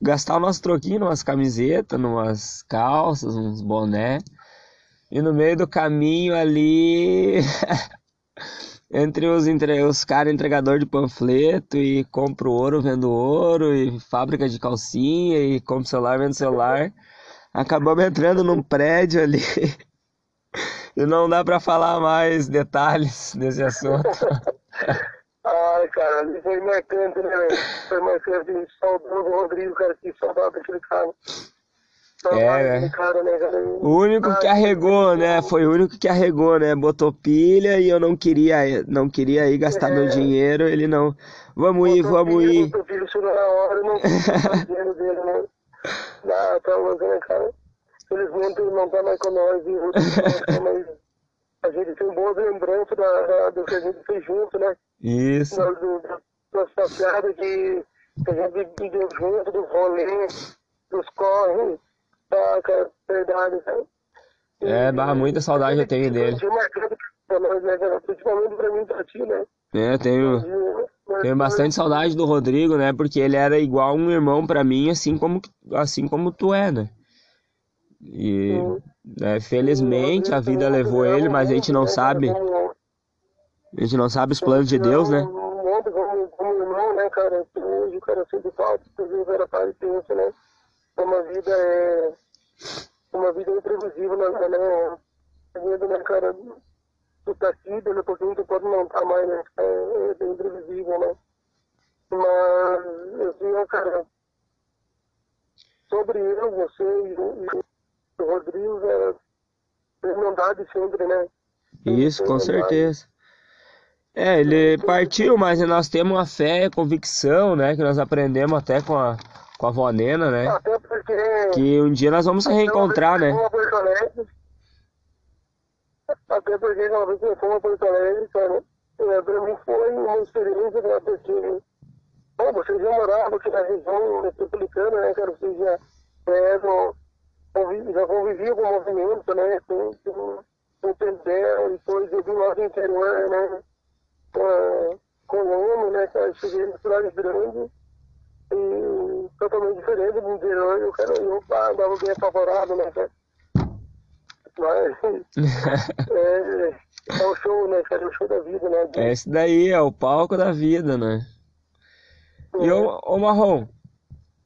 gastar o nosso troquinho numas camisetas, numas calças, uns boné. E no meio do caminho ali, entre os, entre, os caras entregador de panfleto e compro ouro, vendo ouro, e fábrica de calcinha, e compro celular, vendo celular, acabamos entrando num prédio ali. E não dá pra falar mais detalhes desse assunto. Ai, cara, foi marcante, né, velho? Foi marcante. Saudoso Rodrigo, cara, que saudade daquele cara. É, né? cara, né? O único que arregou, né? Foi o único que arregou, né? Botou pilha e eu não queria, não queria ir gastar meu dinheiro. Ele não. Vamos ir, botou vamos filho, ir. botou filho, chegou na hora, não dele, né? Ah, tá louco, né, cara? Felizmente ele não tá mais com nós, e tá mais... A gente tem boas lembranças da, da, do que a gente fez junto, né? Isso. do, do, das passeadas que, que a gente viveu junto, dos rolês, dos corres, tá, cara, verdade, cara. E- É, bah, muita saudade eu tenho dele. Foi marcante pra nós, né, cara? Principalmente pra mim pra ti, né? É, tenho, E- tenho bastante saudade do Rodrigo, né? Porque ele era igual um irmão pra mim, assim como, assim como tu é, né? E, né, felizmente a vida levou ele, mas a gente não sabe, a gente não sabe os planos de Deus, né? Como, como irmão, né, cara? Hoje o cara sempre falta, inclusive era pai e pensa, né? Uma vida é. Uma vida imprevisível, né, né? A vida, né, cara? Tu tá aqui, daqui a pouquinho tu pode não estar mais, né? É, é bem imprevisível, né? Mas, assim, cara. Sobre eu, você e o, e o Rodrigo, era irmandade sempre, né? Isso, com certeza. É, ele partiu, mas nós temos uma fé e convicção, né? Que nós aprendemos até com a, com a avó Nena, né? Até porque. Que um dia nós vamos se reencontrar, né? Até porque uma vez que eu fui a Porto Alegre, cara, é, pra mim foi uma experiência, né, porque, bom, vocês já moravam aqui na região metropolitana, né, cara, vocês já convi- já conviviam com o movimento, né, com, com, com o Pendel, depois eu vim lá do interior, né, com, o homem, né, cara, cheguei na cidade grande, e totalmente diferente do interior, eu quero eu pá, andava bem apavorado, né, cara. Mas é, é o show, né? É o show da vida, né? É esse daí, é o palco da vida, né? E ô, ô Marrom,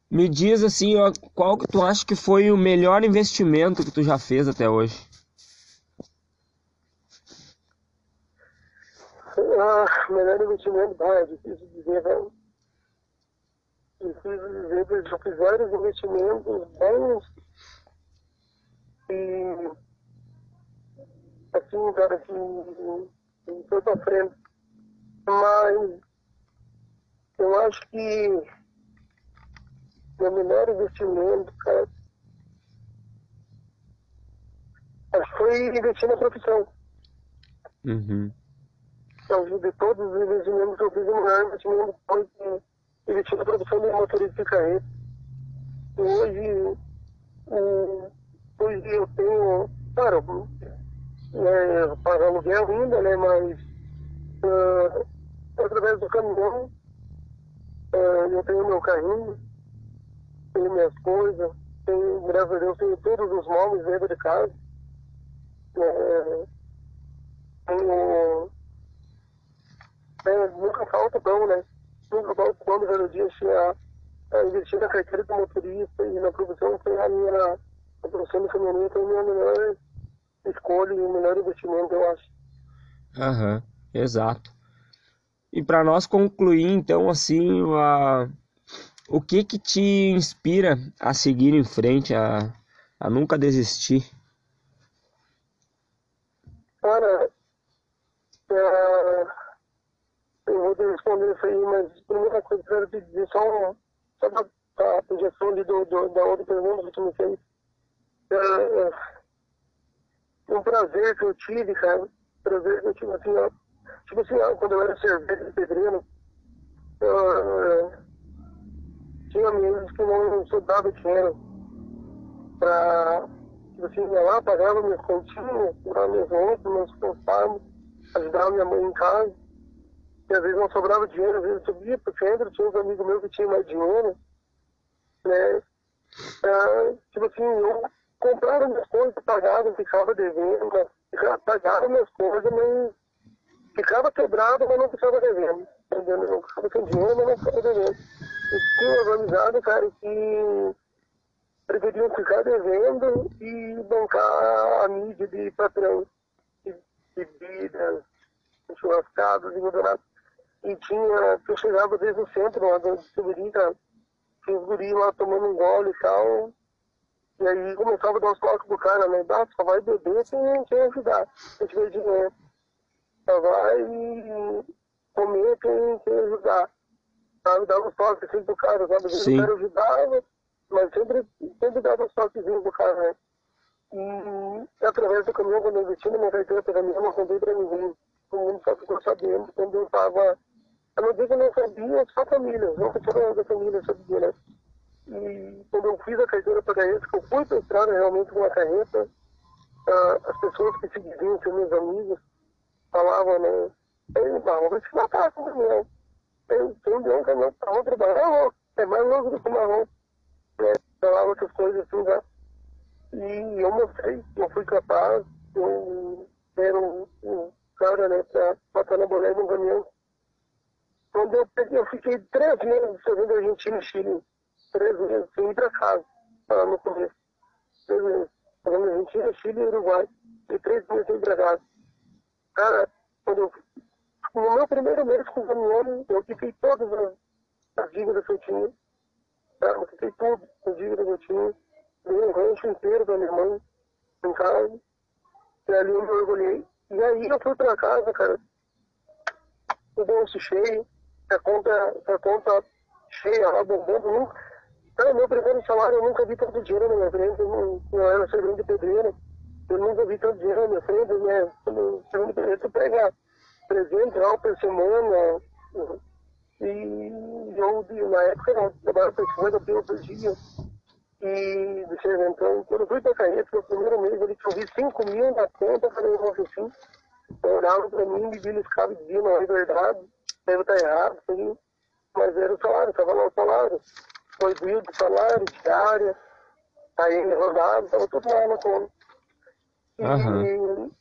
me diz assim, ó, qual que tu acha que foi o melhor investimento que tu já fez até hoje? Ah, melhor investimento, ah, é difícil dizer, velho. Difícil dizer, porque eu fiz vários investimentos bons e assim, cara, que que foi pra frente. Mas eu acho que meu melhor investimento, cara, acho que foi investir na profissão. Uhum. Então, de todos os investimentos que eu fiz, o maior investimento foi que investir na produção de motorista de carreta. E hoje, hum, hoje eu tenho, claro, né, pago aluguel ainda, né, mas ah, através do caminhão, ah, eu tenho meu carrinho, tenho minhas coisas, tenho, graças a Deus, tenho todos os móveis dentro de casa. É, tenho é, nunca falta pão, né? Nunca falta pão no dia chegar a investir na carteira do motorista e na produção foi a minha, a produção do caminhonete foi a minha melhor escolha e o melhor investimento, eu acho. Aham, exato. E para nós concluir, então, assim, a... o que que te inspira a seguir em frente, a, a nunca desistir? Cara, é... eu vou te responder isso aí, mas primeira coisa que eu quero te dizer, só, só da, a projeção do, do, da outra pergunta que me fez. É, é um prazer que eu tive, cara, prazer que eu tive, assim, ó, Tipo assim, quando eu era cerveja de pedreiro, eu, tinha amigos que não sobravam dinheiro pra, tipo assim, ia lá, pagava minhas continhas, pagava minhas roupas, meus conformes, ajudava minha mãe em casa. E às vezes não sobrava dinheiro, às vezes eu subia pro centro, tinha uns amigos meus que tinham mais dinheiro, né? Ah, tipo assim, eu comprava minhas coisas, pagava, ficava devendo, pagava minhas coisas, mas ficava quebrado, mas não ficava devendo. Entendeu? Não ficava sem dinheiro, mas não ficava devendo. E tinha organizado, cara, que preferiam ficar devendo e bancar a mídia de patrão, de bebidas, churrascados e moderado. E tinha, eu chegava desde o centro, lá do Silveirinho, cara, tinha os guris lá tomando um gole e tal. E aí começava a dar uns toques pro cara, né? Ah, só vai beber sem, sem ajudar, se tiver dinheiro só vai comer quem, quem ajudar. Sabe, dava um toque assim pro cara, sabe? Vezes o cara ajudava, mas sempre, sempre dava um toquezinho pro cara, né? E através do caminhão, quando eu investi na minha carteira pela não contei pra ninguém. O mundo só ficou sabendo quando eu tava. Eu não digo que eu não sabia, só a família, não que da família sabia, né? E quando eu fiz a carteira para carreta, que eu fui pra estrada realmente com a carreta, uh, as pessoas que se diziam ser meus amigos, falava, né? Ei, marrom, vai se matar com o caminhão. Tem, tem um caminhão para outro trabalhar, é mais louco do que o marrom. Né? Falava essas coisas assim, já. E eu mostrei, eu fui capaz, eu era um, um cara, né, para botar na boleia no caminhão. Quando eu peguei, eu fiquei três meses fazendo Argentina e Chile. Três meses, sem ir para casa, lá no começo. Três meses. Fazendo Argentina, Chile e Uruguai. E três meses sem ir para casa. Cara, quando eu, no meu primeiro mês com o caminhão, eu fiquei todas as, as dívidas que eu tinha. Tá? Eu fiquei tudo, as dívidas que eu tinha. Dei um rancho inteiro pra minha mãe, em casa. E ali eu me orgulhei. E aí eu fui pra casa, cara, o bolso cheio, a conta, a conta cheia lá, bombando. Nunca, cara, meu primeiro salário eu nunca vi tanto dinheiro na minha frente. Eu não, não era servente de pedreiro eu nunca vi tanto dinheiro na minha frente, né? Segundo período, tu pega 300 reais por semana, e eu, na época, eu trabalhava por 50 pila por dia, e de serventão. Quando eu fui para Caeta, no primeiro mês, ele tinha 5 mil na conta, falei, não, assim, olhava para mim, me beliscava e dizia, não é verdade, deve estar errado, mas era o salário, estava lá o salário, proibido o salário, diária, aí ele rodava, estava tudo lá na conta. Uhum.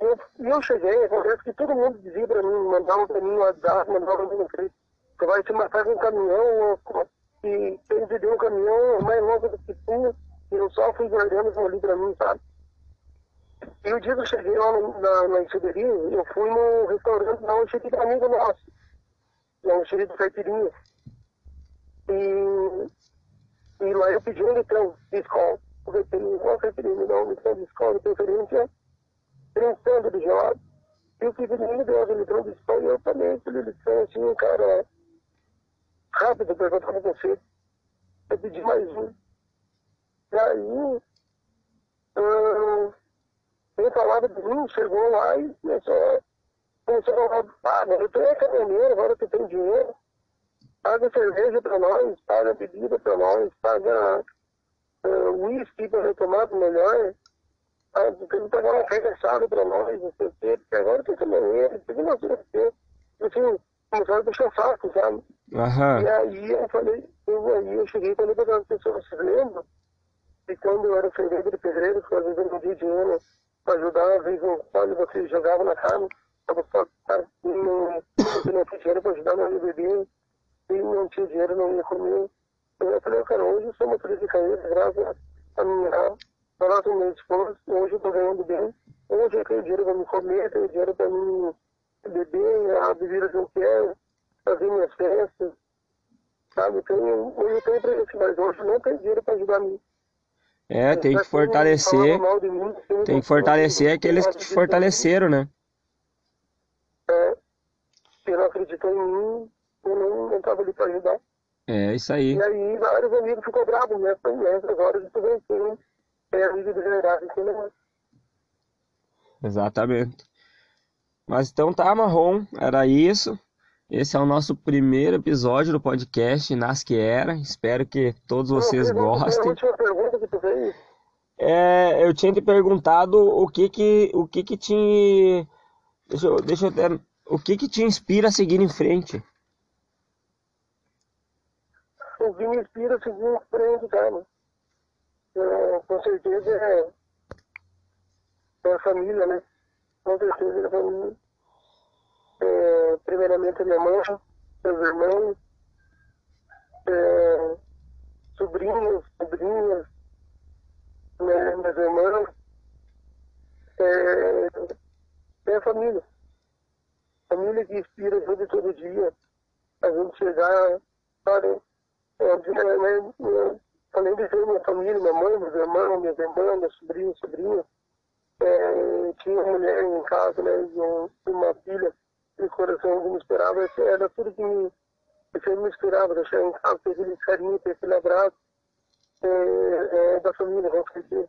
E eu, eu cheguei, acontece que todo mundo dizia pra mim, mandava pra mim no WhatsApp, mandava pra mim no você vai te matar com um caminhão, e quem te deu um caminhão mais longo do que tu, e eu só fui guardando aquilo ali pra mim, sabe? E o dia que eu cheguei lá no, na, na enxaderia, eu fui no restaurante um xerife de amigo nosso, lá um xerife de caipirinha. E, e lá eu pedi um litrão de escola porque tem uma caipirinha, não, missão de escola de preferência, pensando de gelado. E o Figueiredo me deu a litrão de escola e eu também pedi lição, assim, um cara rápido, perguntava você. Eu pedi mais um. E aí, hum, ele falava de mim, chegou lá e começou, começou a falar, ah, agora tu é caminhoneiro, agora tu tem dinheiro, paga cerveja pra nós, paga bebida pra nós, paga uh, whisky para retomar melhor. Ah, porque ele pegar uma arremessada para nós, não sei o quê, porque agora tem caminhoneiro, tem que não sei o quê. Assim, começaram a puxar saco, sabe? Uhum. E aí eu falei, eu, aí eu cheguei para para as pessoas, vocês lembram? E quando eu era ferreiro de pedreiro, que às vezes eu dinheiro para ajudar, às vezes olha, você jogava na cara, estava só, não, não tinha dinheiro para ajudar, não ia beber, e não tinha dinheiro, não ia comer. Eu falei, cara, hoje eu sou motorista de carreira, graças a minha, graças ao meu esposo, hoje eu estou ganhando bem. Hoje eu tenho dinheiro para me comer, tenho dinheiro para me beber, a bebida que eu quero, fazer minhas festas, sabe? Eu tenho, hoje eu tenho presente, mas hoje não tenho dinheiro para ajudar a mim. É, tem que fortalecer, tem que fortalecer aqueles que te fortaleceram, né? É, se não acreditou em mim, eu não estava ali para ajudar. É, isso aí. E aí vários amigos ficou bravos né? Foi nessas horas de vencer, é amigo verdade, entendeu? Exatamente. Mas então tá, Marrom, era isso. Esse é o nosso primeiro episódio do podcast Nas Que Era. Espero que todos vocês gostem. A última pergunta fez. É, eu tinha te perguntado o que que, o que, que te. Deixa eu, deixa eu O que que te inspira a seguir em frente? O que me inspira a seguir em frente, cara. É, com certeza é, é a família, né? Com certeza é a família. É, primeiramente a minha mãe, meus irmãos, é, sobrinhos, sobrinhas, né, minhas irmãs, é, é a família. Família que inspira gente todo dia, a gente chegar, sabe? É, né, né, além de ter minha família, minha mãe, meus irmãos, minhas irmãs, meus sobrinhos, sobrinhas, é, tinha uma mulher em casa, né, e uma filha, e o coração que me esperava, era tudo que me, que me inspirava, deixar em casa, ter aquele carinho, ter aquele abraço, é, é, da família, certeza.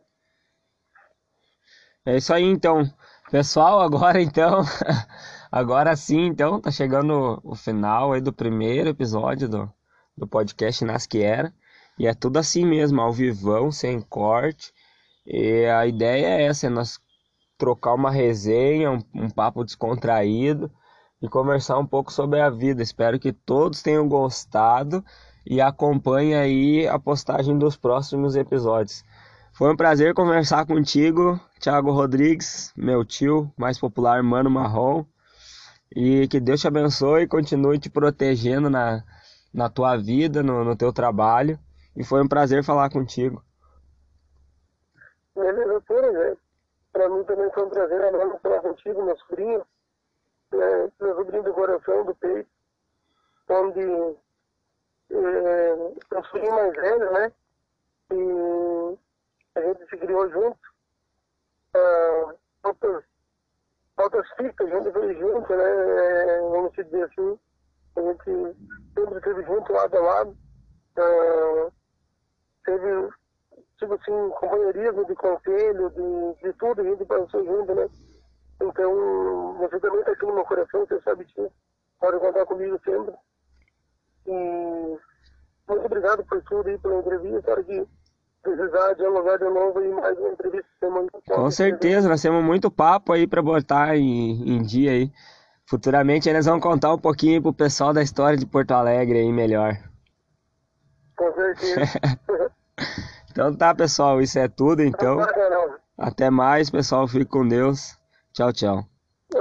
É isso aí então. Pessoal, agora então, agora sim, então, tá chegando o final aí do primeiro episódio do, do podcast Nas Que Era. E é tudo assim mesmo, ao vivão, sem corte. E a ideia é essa, é nós trocar uma resenha, um, um papo descontraído e conversar um pouco sobre a vida. Espero que todos tenham gostado e acompanhe aí a postagem dos próximos episódios. Foi um prazer conversar contigo, Thiago Rodrigues, meu tio mais popular, Mano Marrom. E que Deus te abençoe e continue te protegendo na, na tua vida, no, no teu trabalho. E foi um prazer falar contigo. Beleza, doutora, né? Para mim também foi um prazer enorme falar contigo, meu sobrinho, né? meu sobrinho do coração, do peito, onde é, sobrinho mais velho, né? E a gente se criou junto. Ah, outras, outras fitas, a gente veio junto, né? É, vamos dizer assim. A gente sempre esteve junto, lado a lado. Ah, teve, tipo assim, companheirismo de conselho, de, de tudo, a gente passou junto, né? Então, você também está aqui no meu coração, você sabe disso. Pode contar comigo sempre. E muito obrigado por tudo aí, pela entrevista. Espero que precisar dialogar de novo e mais uma entrevista. Com certeza, nós temos muito papo aí para botar em, em dia aí. Futuramente eles vão contar um pouquinho pro pessoal da história de Porto Alegre aí melhor. Com certeza. então tá, pessoal, isso é tudo então. Até mais, pessoal, fique com Deus. Tchau, tchau.